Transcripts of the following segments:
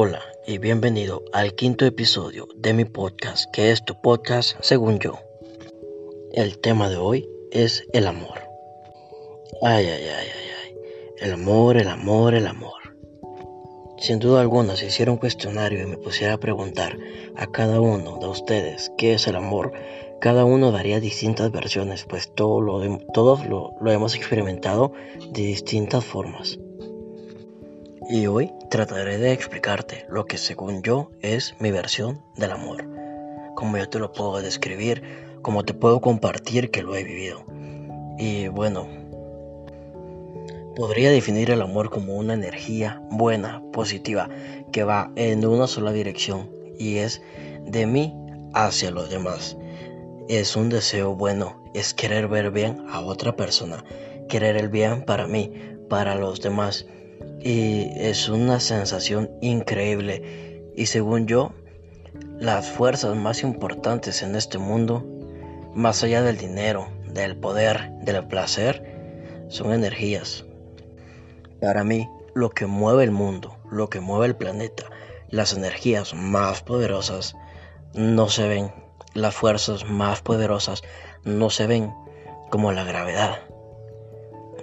Hola y bienvenido al quinto episodio de mi podcast, que es tu podcast según yo. El tema de hoy es el amor. Ay, ay, ay, ay, ay. El amor, el amor, el amor. Sin duda alguna, si hiciera un cuestionario y me pusiera a preguntar a cada uno de ustedes qué es el amor, cada uno daría distintas versiones, pues todo lo, todos lo, lo hemos experimentado de distintas formas. Y hoy trataré de explicarte lo que según yo es mi versión del amor, como yo te lo puedo describir, como te puedo compartir que lo he vivido. Y bueno, podría definir el amor como una energía buena, positiva, que va en una sola dirección y es de mí hacia los demás. Es un deseo bueno, es querer ver bien a otra persona, querer el bien para mí, para los demás y es una sensación increíble. Y según yo las fuerzas más importantes en este mundo más allá del dinero del poder del placer son energías. Para mí lo que mueve el mundo lo que mueve el planeta las energías más poderosas no se ven. Las fuerzas más poderosas no se ven como la gravedad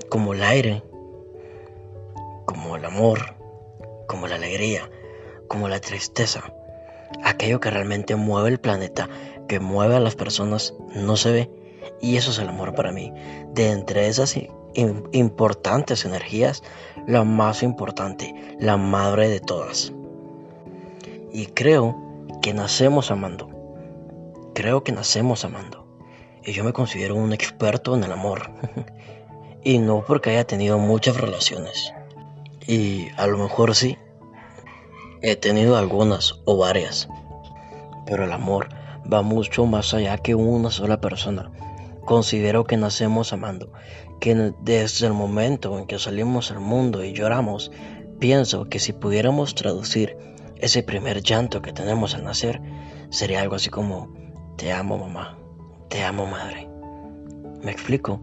como el aire como el amor, como la alegría, como la tristeza. Aquello que realmente mueve el planeta, que mueve a las personas, no se ve. Y eso es el amor para mí. De entre esas importantes energías, la más importante, la madre de todas. Y creo que nacemos amando. Creo que nacemos amando. Y yo me considero un experto en el amor. y no porque haya tenido muchas relaciones. Y a lo mejor sí, he tenido algunas o varias. Pero el amor va mucho más allá que una sola persona. Considero que nacemos amando, que desde el momento en que salimos al mundo y lloramos, pienso que si pudiéramos traducir ese primer llanto que tenemos al nacer, sería algo así como, te amo mamá, te amo madre. ¿Me explico?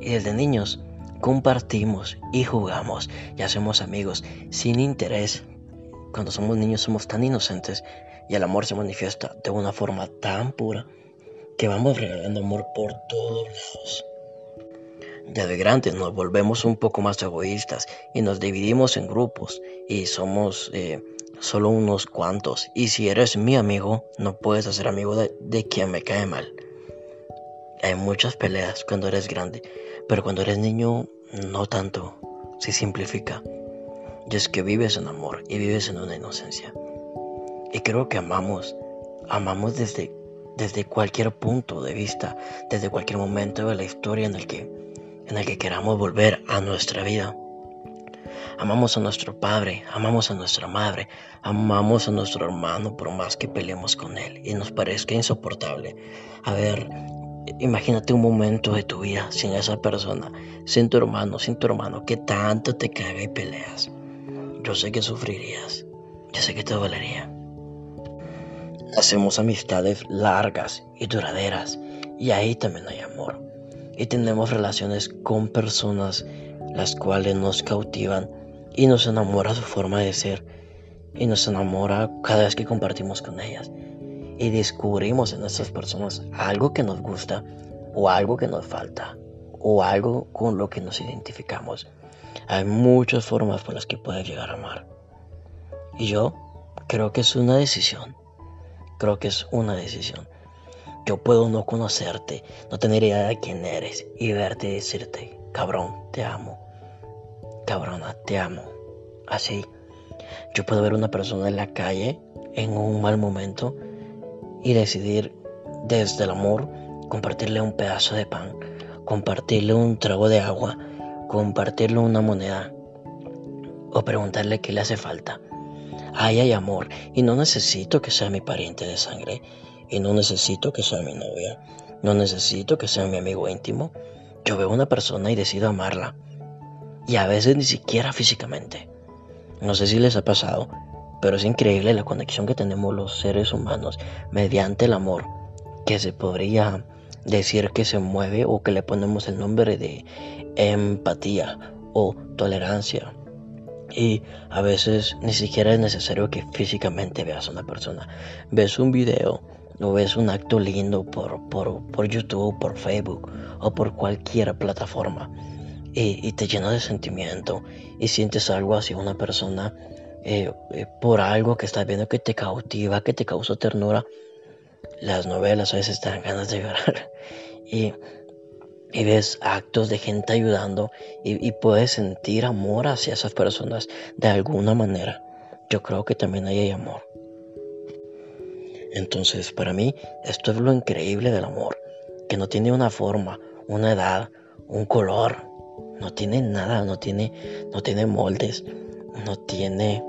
Y desde niños compartimos y jugamos y hacemos amigos sin interés. Cuando somos niños somos tan inocentes y el amor se manifiesta de una forma tan pura que vamos regalando amor por todos lados. Ya de grandes nos volvemos un poco más egoístas y nos dividimos en grupos y somos eh, solo unos cuantos. Y si eres mi amigo, no puedes hacer amigo de, de quien me cae mal. Hay muchas peleas cuando eres grande, pero cuando eres niño no tanto, se simplifica. Y es que vives en amor y vives en una inocencia. Y creo que amamos, amamos desde, desde cualquier punto de vista, desde cualquier momento de la historia en el que, en el que queramos volver a nuestra vida. Amamos a nuestro padre, amamos a nuestra madre, amamos a nuestro hermano por más que peleemos con él y nos parezca insoportable haber Imagínate un momento de tu vida sin esa persona, sin tu hermano, sin tu hermano, que tanto te caga y peleas. Yo sé que sufrirías, yo sé que te dolería. Hacemos amistades largas y duraderas y ahí también hay amor. Y tenemos relaciones con personas las cuales nos cautivan y nos enamora su forma de ser y nos enamora cada vez que compartimos con ellas y descubrimos en esas personas algo que nos gusta o algo que nos falta o algo con lo que nos identificamos. Hay muchas formas por las que puedes llegar a amar. Y yo creo que es una decisión. Creo que es una decisión. Yo puedo no conocerte, no tener idea de quién eres y verte y decirte, cabrón, te amo. Cabrona, te amo. Así. Yo puedo ver una persona en la calle en un mal momento y decidir desde el amor compartirle un pedazo de pan, compartirle un trago de agua, compartirle una moneda o preguntarle qué le hace falta. Ahí hay amor y no necesito que sea mi pariente de sangre y no necesito que sea mi novia, no necesito que sea mi amigo íntimo. Yo veo una persona y decido amarla y a veces ni siquiera físicamente. No sé si les ha pasado, pero es increíble la conexión que tenemos los seres humanos mediante el amor, que se podría decir que se mueve o que le ponemos el nombre de empatía o tolerancia. Y a veces ni siquiera es necesario que físicamente veas a una persona. Ves un video o ves un acto lindo por, por, YouTube, por Facebook o por cualquier plataforma y, te llena de sentimiento y sientes algo hacia una persona eh, eh, por algo que estás viendo que te cautiva, que te causa ternura. Las novelas a veces te dan ganas de llorar y, y ves actos de gente ayudando y, y puedes sentir amor hacia esas personas de alguna manera. Yo creo que también ahí hay amor. Entonces, para mí, esto es lo increíble del amor, que no tiene una forma, una edad, un color, no tiene nada, no tiene, no tiene moldes, no tiene,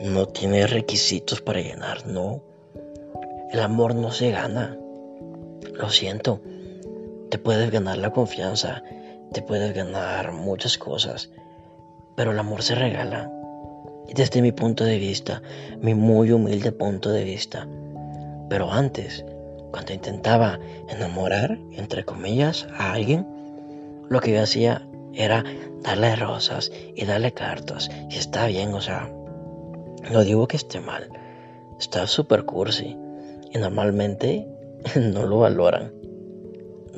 no tiene requisitos para llenar, no. El amor no se gana. Lo siento. Te puedes ganar la confianza, te puedes ganar muchas cosas, pero el amor se regala. Desde mi punto de vista, mi muy humilde punto de vista. Pero antes, cuando intentaba enamorar, entre comillas, a alguien, lo que yo hacía era darle rosas y darle cartas. Y está bien, o sea, no digo que esté mal. Está súper cursi. Y normalmente no lo valoran.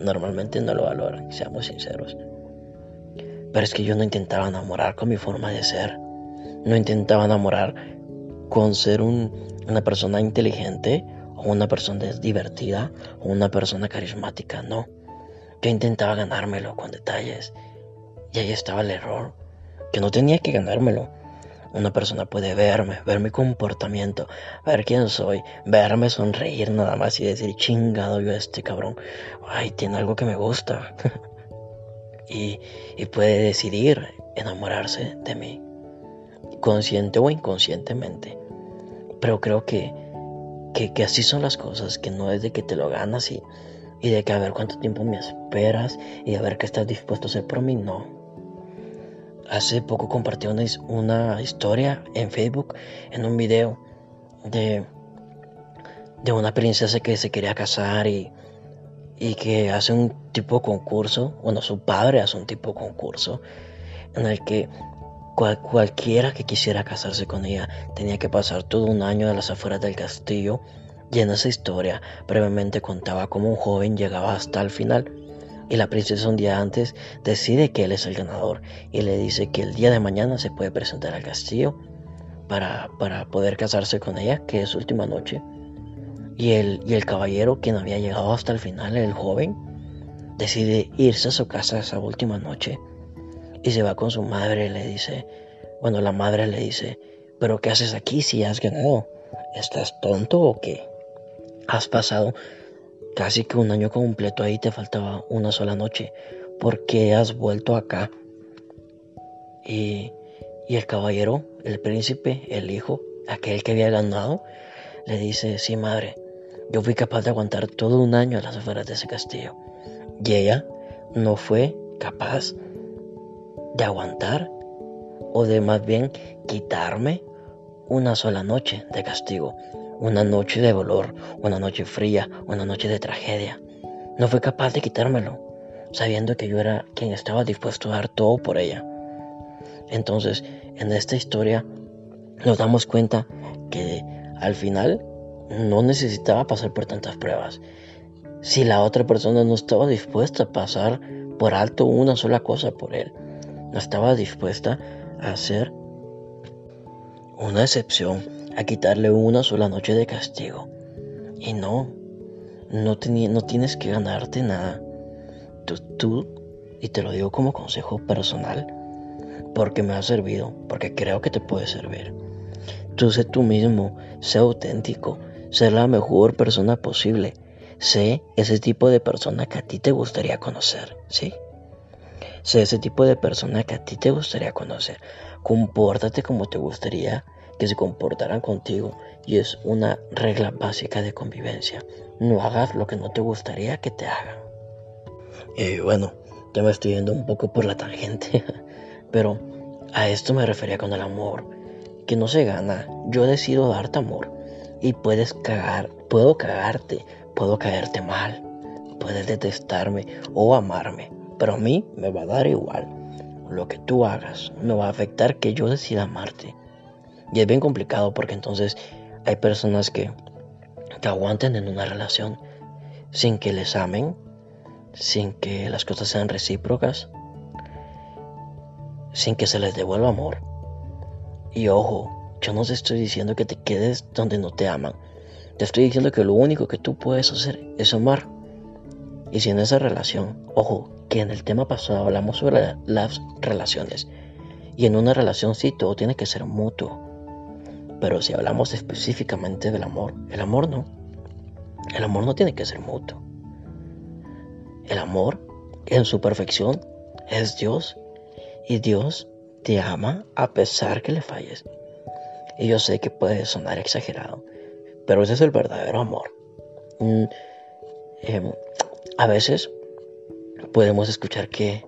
Normalmente no lo valoran, seamos sinceros. Pero es que yo no intentaba enamorar con mi forma de ser no intentaba enamorar con ser una persona inteligente o una persona divertida o una persona carismática, no. Yo intentaba ganármelo con detalles y ahí estaba el error, que no tenía que ganármelo. Una persona puede verme, ver mi comportamiento, ver quién soy, verme sonreír nada más y decir, chingado yo este cabrón, ay, tiene algo que me gusta. y, y puede decidir enamorarse de mí consciente o inconscientemente. Pero creo que, que, así son las cosas, que no es de que te lo ganas y, y de que a ver cuánto tiempo me esperas y a ver qué estás dispuesto a hacer por mí, no. Hace poco compartí una, historia en Facebook, en un video de, de una princesa que se quería casar y, y que hace un tipo de concurso, bueno, su padre hace un tipo de concurso en el que cualquiera que quisiera casarse con ella tenía que pasar todo un año a las afueras del castillo y en esa historia brevemente contaba cómo un joven llegaba hasta el final y la princesa un día antes decide que él es el ganador y le dice que el día de mañana se puede presentar al castillo para, para poder casarse con ella, que es su última noche. Y el, y el caballero, quien había llegado hasta el final, el joven, decide irse a su casa esa última noche y se va con su madre y le dice, bueno, la madre le dice, pero ¿qué haces aquí si has ganado? ¿Estás tonto o qué? Has pasado casi que un año completo ahí, te faltaba una sola noche. ¿Por qué has vuelto acá? Y, y el caballero, el príncipe, el hijo, aquel que había ganado, le dice, sí madre, yo fui capaz de aguantar todo un año a las afueras de ese castillo. Y ella no fue capaz de aguantar o de más bien quitarme una sola noche de castigo, una noche de dolor, una noche fría, una noche de tragedia. No fue capaz de quitármelo, sabiendo que yo era quien estaba dispuesto a dar todo por ella. Entonces, en esta historia nos damos cuenta que al final no necesitaba pasar por tantas pruebas. Si la otra persona no estaba dispuesta a pasar por alto una sola cosa por él, no estaba dispuesta a hacer una excepción, a quitarle una sola noche de castigo. Y no, no, no tienes que ganarte nada. Tú, tú, y te lo digo como consejo personal, porque me ha servido, porque creo que te puede servir. Tú sé tú mismo, sé auténtico, sé la mejor persona posible, sé ese tipo de persona que a ti te gustaría conocer, ¿sí? Sé ese tipo de persona que a ti te gustaría conocer. Compórtate como te gustaría que se comportaran contigo y es una regla básica de convivencia. No hagas lo que no te gustaría que te hagan. Y bueno, ya me estoy yendo un poco por la tangente, pero a esto me refería con el amor, que no se gana. Yo decido darte amor y puedes cagar, puedo cagarte, puedo caerte mal, puedes detestarme o amarme, pero a mí me va a dar igual. lo que tú hagas no va a afectar que yo decida amarte. Y es bien complicado porque entonces hay personas que, que aguanten en una relación sin que les amen, sin que las cosas sean recíprocas, sin que se les devuelva amor. Y ojo, yo no te estoy diciendo que te quedes donde no te aman. Te estoy diciendo que lo único que tú puedes hacer es amar. Y si en esa relación, ojo, que en el tema pasado hablamos sobre las relaciones. Y en una relación sí todo tiene que ser mutuo. Pero si hablamos específicamente del amor, el amor no. El amor no tiene que ser mutuo. El amor, en su perfección, es Dios. Y Dios te ama a pesar que le falles. Y yo sé que puede sonar exagerado, pero ese es el verdadero amor. Mm, em, a veces podemos escuchar que,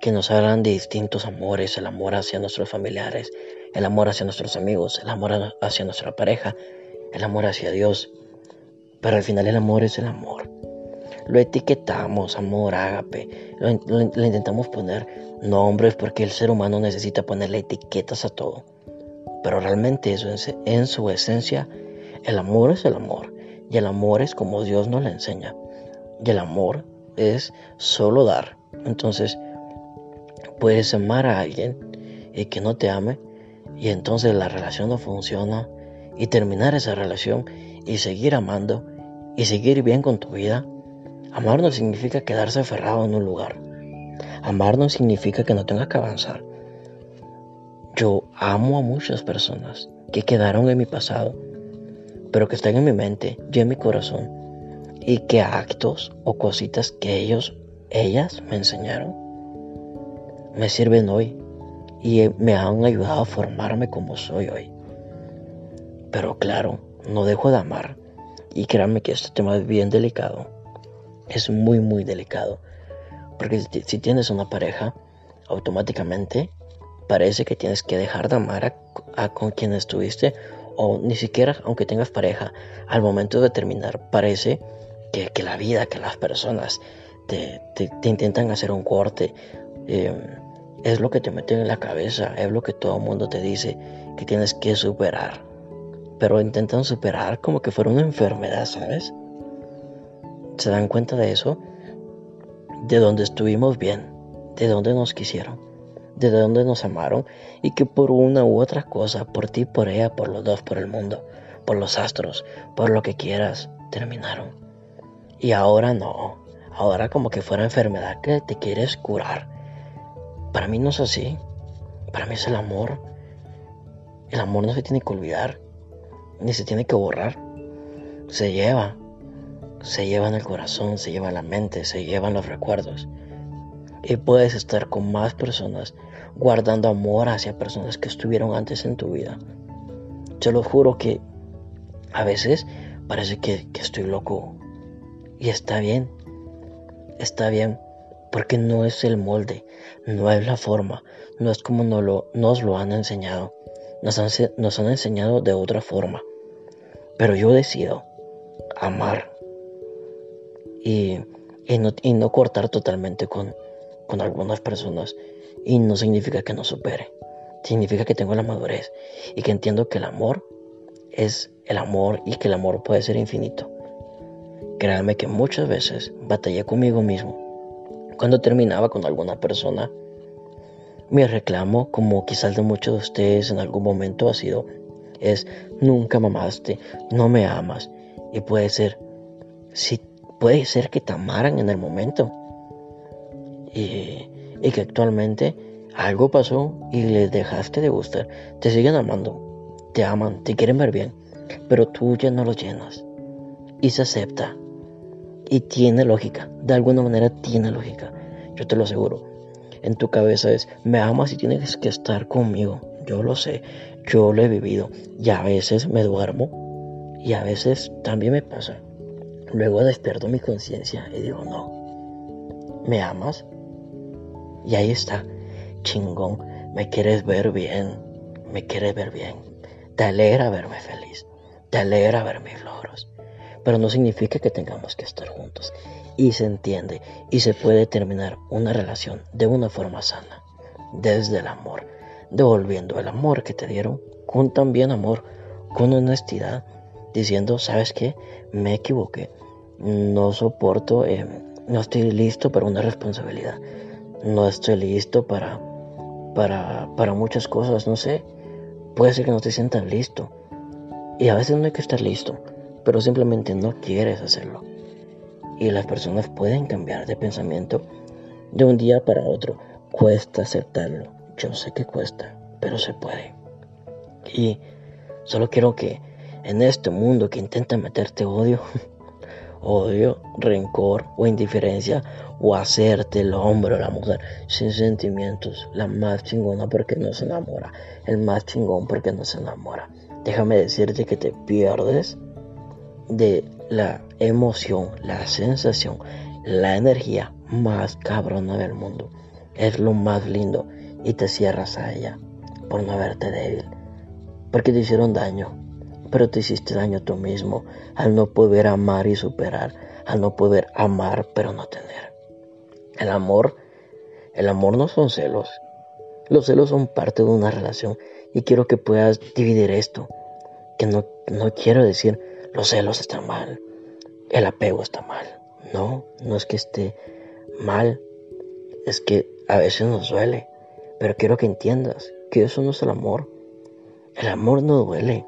que nos hablan de distintos amores, el amor hacia nuestros familiares, el amor hacia nuestros amigos, el amor hacia nuestra pareja, el amor hacia Dios. Pero al final el amor es el amor. Lo etiquetamos, amor, ágape. Le intentamos poner nombres porque el ser humano necesita ponerle etiquetas a todo. Pero realmente eso en su esencia el amor es el amor y el amor es como Dios nos le enseña. Y el amor es solo dar. Entonces, puedes amar a alguien y que no te ame y entonces la relación no funciona y terminar esa relación y seguir amando y seguir bien con tu vida. Amar no significa quedarse aferrado en un lugar. Amar no significa que no tengas que avanzar. Yo amo a muchas personas que quedaron en mi pasado pero que están en mi mente y en mi corazón, y que actos o cositas que ellos, ellas me enseñaron, me sirven hoy y me han ayudado a formarme como soy hoy. Pero claro, no dejo de amar, y créanme que este tema es bien delicado, es muy, muy delicado, porque si tienes una pareja, automáticamente parece que tienes que dejar de amar a, con quien estuviste o ni siquiera aunque tengas pareja, al momento de terminar parece que, la vida, que las personas te, intentan hacer un corte. Em, es lo que te meten en la cabeza, es lo que todo el mundo te dice que tienes que superar. Pero intentan superar como que fuera una enfermedad, ¿sabes? ¿Se dan cuenta de eso? De donde estuvimos bien, de donde nos quisieron de dónde nos amaron y que por una u otra cosa, por ti, por ella, por los dos, por el mundo, por los astros, por lo que quieras, terminaron. Y ahora no, ahora como que fuera enfermedad que te quieres curar. Para mí no es así, para mí es el amor. El amor no se tiene que olvidar, ni se tiene que borrar. Se lleva, se lleva en el corazón, se lleva en la mente, se lleva los recuerdos. Y puedes estar con más personas guardando amor hacia personas que estuvieron antes en tu vida. Te lo juro que a veces parece que, estoy loco. Y está bien. Está bien. Porque no es el molde, no es la forma, no es como nos lo, nos lo han enseñado. Nos han, nos han enseñado de otra forma. Pero yo decido amar y, no, y no cortar totalmente con, con algunas personas y no significa que no supere. Significa que tengo la madurez y que entiendo que el amor es el amor y que el amor puede ser infinito. Créanme que muchas veces batallé conmigo mismo. Cuando terminaba con alguna persona, mi reclamo, como quizás de muchos de ustedes en algún momento ha sido, es nunca mamaste, no me amas. Y puede ser, si puede ser que te amaran en el momento. Y y que actualmente algo pasó y les dejaste de gustar, te siguen amando, te aman, te quieren ver bien, pero tú ya no los llenas. Y se acepta. Y tiene lógica, de alguna manera tiene lógica, yo te lo aseguro. En tu cabeza es, me amas y tienes que estar conmigo. Yo lo sé, yo lo he vivido y a veces me duermo y a veces también me pasa. Luego despierto mi conciencia y digo, no, ¿me amas? Y ahí está, chingón, me quieres ver bien, me quieres ver bien. Te alegra verme feliz, te alegra ver mis. Pero no significa que tengamos que estar juntos. Y se entiende y se puede terminar una relación de una forma sana. desde el amor, devolviendo el amor que te dieron con también amor, con honestidad, diciendo, ¿sabes qué? Me equivoqué, no soporto, eh, no estoy listo para una responsabilidad, no estoy listo para, para, para muchas cosas, no sé, puede ser que no te sientas listo, y a veces no hay que estar listo, pero simplemente no quieres hacerlo. Y las personas pueden cambiar de pensamiento de un día para otro. Cuesta aceptarlo. Yo sé que cuesta, pero se puede. Y solo quiero que en este mundo que intenta meterte odio, odio, rencor o indiferencia, o hacerte el hombre o la mujer sin sentimientos, la más chingona porque no se enamora, el más chingón porque no se enamora déjame decirte que te pierdes de la emoción, la sensación, la energía más cabrona del mundo. Es lo más lindo y te cierras a ella por no verte débil. Porque te hicieron daño, pero te hiciste daño tú mismo al no poder amar y superar, al no poder amar pero no tener. El amor, el amor no son celos. Los celos son parte de una relación y quiero que puedas dividir esto. Que no, no quiero decir los celos están mal, el apego está mal. No, no es que esté mal, es que a veces nos duele. Pero quiero que entiendas que eso no es el amor. El amor no duele.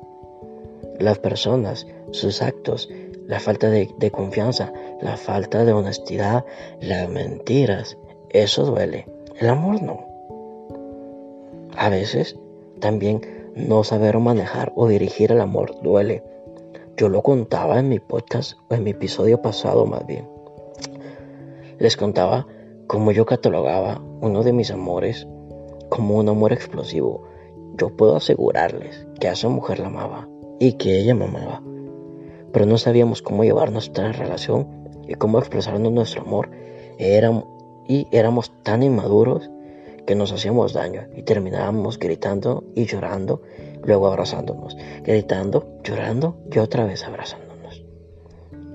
Las personas, sus actos, la falta de, de confianza, la falta de honestidad, las mentiras, eso duele. El amor no. A veces también no saber manejar o dirigir el amor duele. Yo lo contaba en mi podcast o en mi episodio pasado más bien. Les contaba cómo yo catalogaba uno de mis amores como un amor explosivo. Yo puedo asegurarles que a esa mujer la amaba y que ella me amaba. Pero no sabíamos cómo llevar nuestra relación y cómo expresarnos nuestro amor. y éramos tan inmaduros que nos hacíamos daño y terminábamos gritando y llorando, luego abrazándonos, gritando, llorando y otra vez abrazándonos.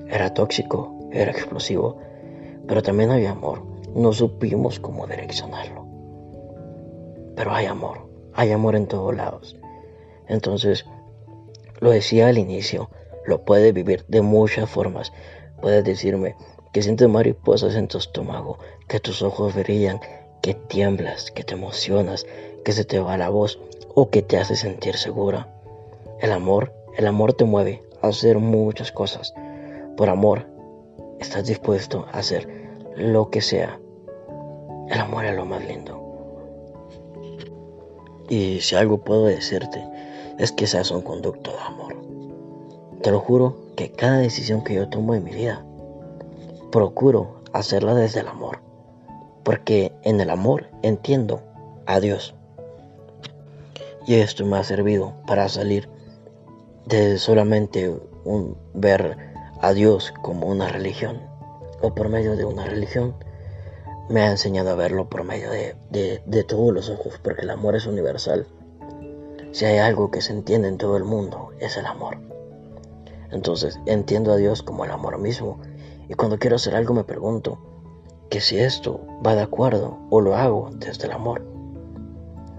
Era tóxico, era explosivo, pero también había amor. No supimos cómo direccionarlo. Pero hay amor, hay amor en todos lados. Entonces, lo decía al inicio, lo puedes vivir de muchas formas. Puedes decirme que sientes mariposas en tu estómago, que tus ojos brillan, que tiemblas, que te emocionas, que se te va la voz o que te hace sentir segura. El amor, el amor te mueve a hacer muchas cosas. Por amor, estás dispuesto a hacer lo que sea. El amor es lo más lindo. Y si algo puedo decirte, es que seas un conducto de amor. Te lo juro que cada decisión que yo tomo en mi vida, procuro hacerla desde el amor porque en el amor entiendo a Dios. Y esto me ha servido para salir de solamente ver a Dios como una religión o por medio de una religión. Me ha enseñado a verlo por medio de, de todos los ojos, porque el amor es universal. Si hay algo que se entiende en todo el mundo, es el amor. Entonces entiendo a Dios como el amor mismo. Y cuando quiero hacer algo me pregunto, que si esto va de acuerdo o lo hago desde el amor.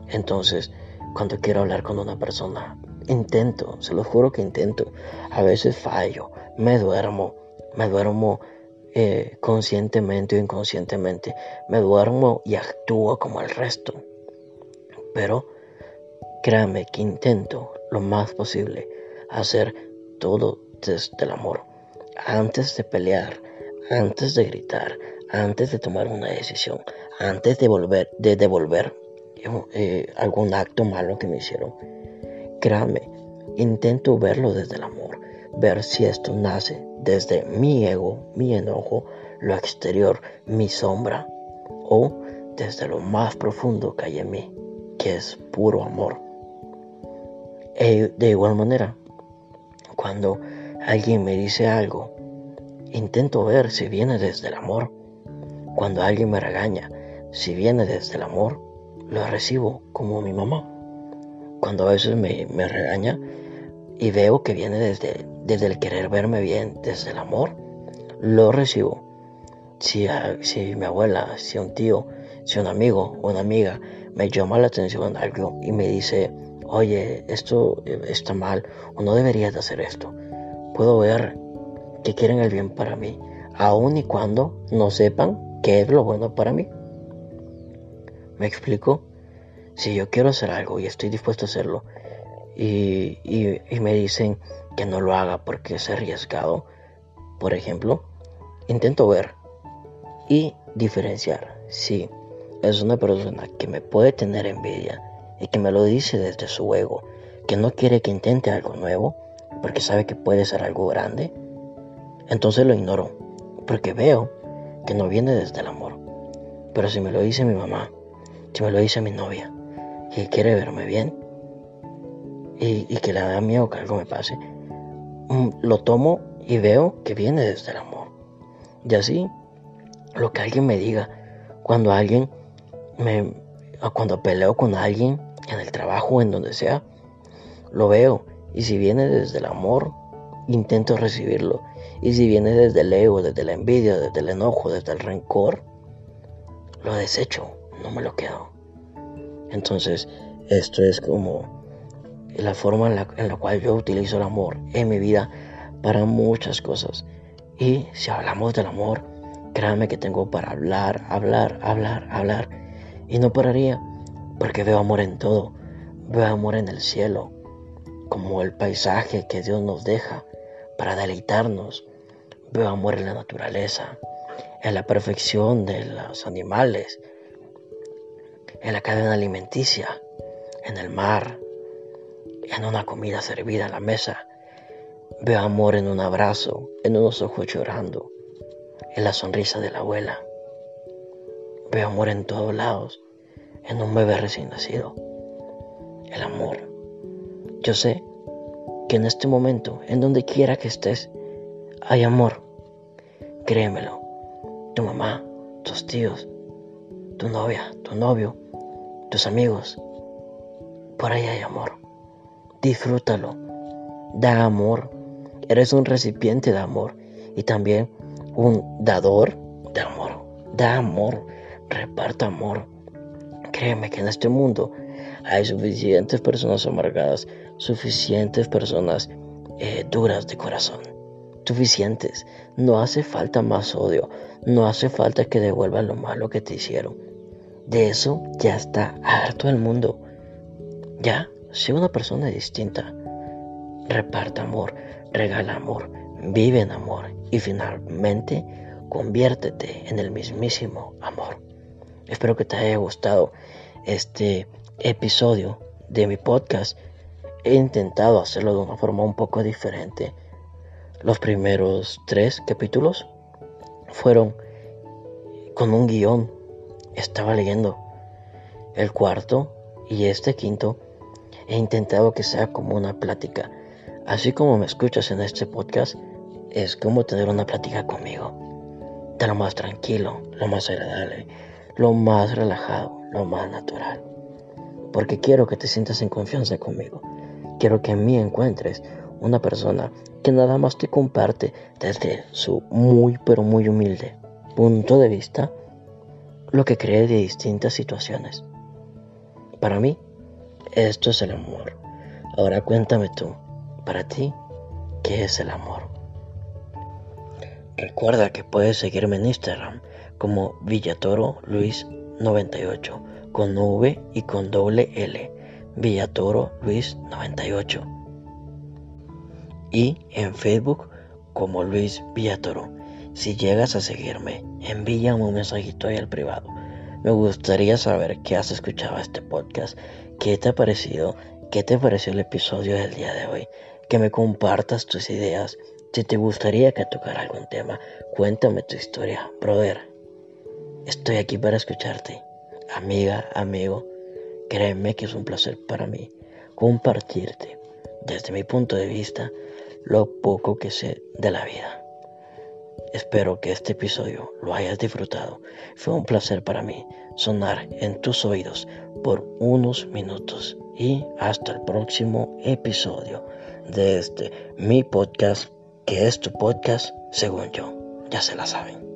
Entonces, cuando quiero hablar con una persona, intento, se lo juro que intento. A veces fallo, me duermo, me duermo eh, conscientemente o inconscientemente, me duermo y actúo como el resto. Pero créame que intento lo más posible hacer todo desde el amor. Antes de pelear, antes de gritar, antes de tomar una decisión, antes de, volver, de devolver eh, algún acto malo que me hicieron. Créame, intento verlo desde el amor, ver si esto nace desde mi ego, mi enojo, lo exterior, mi sombra, o desde lo más profundo que hay en mí, que es puro amor. E, de igual manera, cuando alguien me dice algo, intento ver si viene desde el amor cuando alguien me regaña, si viene desde el amor, lo recibo como mi mamá. Cuando a veces me, regaña y veo que viene desde, desde el querer verme bien, desde el amor, lo recibo. Si, si mi abuela, si un tío, Si un amigo o una amiga me llama la atención en algo y me dice, oye, esto está mal o no deberías de hacer esto, puedo ver que quieren el bien para mí, aun y cuando no sepan qué es lo bueno para mí. ¿Me explico? Si yo quiero hacer algo y estoy dispuesto a hacerlo y, y me dicen que no lo haga porque es arriesgado, por ejemplo, intento ver y diferenciar si es una persona que me puede tener envidia y que me lo dice desde su ego, que no quiere que intente algo nuevo porque sabe que puede ser algo grande, entonces lo ignoro porque veo que no viene desde el amor. Pero si me lo dice mi mamá, si me lo dice mi novia, que quiere verme bien y, que le da miedo que algo me pase, mm, lo tomo y veo que viene desde el amor. Y así, lo que alguien me diga, cuando alguien me, cuando peleo con alguien en el trabajo, en donde sea, lo veo. Y si viene desde el amor, intento recibirlo. Y si viene desde el ego, desde la envidia, desde el enojo, desde el rencor, lo desecho, no me lo quedo. Entonces, esto es como la forma en la, en la cual yo utilizo el amor en mi vida para muchas cosas. Y si hablamos del amor, créanme que tengo para hablar, hablar, hablar, hablar. Y no pararía, porque veo amor en todo. Veo amor en el cielo, como el paisaje que Dios nos deja para deleitarnos. Veo amor en la naturaleza, en la perfección de los animales, en la cadena alimenticia, en el mar, en una comida servida a la mesa. Veo amor en un abrazo, en unos ojos llorando, en la sonrisa de la abuela. Veo amor en todos lados, en un bebé recién nacido. El amor. Yo sé que en este momento, en donde quiera que estés, hay amor. Créemelo. Tu mamá, tus tíos, tu novia, tu novio, tus amigos. Por ahí hay amor. Disfrútalo. Da amor. Eres un recipiente de amor y también un dador de amor. Da amor. Reparta amor. Créeme que en este mundo hay suficientes personas amargadas, suficientes personas eh, duras de corazón. Suficientes. No hace falta más odio. No hace falta que devuelvan lo malo que te hicieron. De eso ya está harto el mundo. Ya, sé una persona distinta. Reparta amor, regala amor, vive en amor y finalmente conviértete en el mismísimo amor. Espero que te haya gustado este episodio de mi podcast. He intentado hacerlo de una forma un poco diferente. Los primeros tres capítulos fueron con un guion. Estaba leyendo el cuarto y este quinto. He intentado que sea como una plática. Así como me escuchas en este podcast, es como tener una plática conmigo. De lo más tranquilo, lo más agradable, lo más relajado, lo más natural. Porque quiero que te sientas en confianza conmigo. Quiero que en mí encuentres una persona que nada más te comparte desde su muy pero muy humilde punto de vista lo que cree de distintas situaciones. Para mí, esto es el amor. Ahora cuéntame tú, para ti, ¿qué es el amor? Recuerda que puedes seguirme en Instagram como Villatoro Luis 98 con V y con doble L. Villatoro Luis 98. Y en Facebook como Luis Villatoro. Si llegas a seguirme, envíame un mensajito ahí al privado. Me gustaría saber qué has escuchado este podcast, qué te ha parecido, qué te pareció el episodio del día de hoy que me compartas tus ideas. Si te gustaría que tocara algún tema, cuéntame tu historia, brother. Estoy aquí para escucharte. Amiga, amigo, créeme que es un placer para mí compartirte, desde mi punto de vista, lo poco que sé de la vida. Espero que este episodio lo hayas disfrutado. Fue un placer para mí sonar en tus oídos por unos minutos y hasta el próximo episodio de este mi podcast, que es tu podcast según yo. Ya se la saben.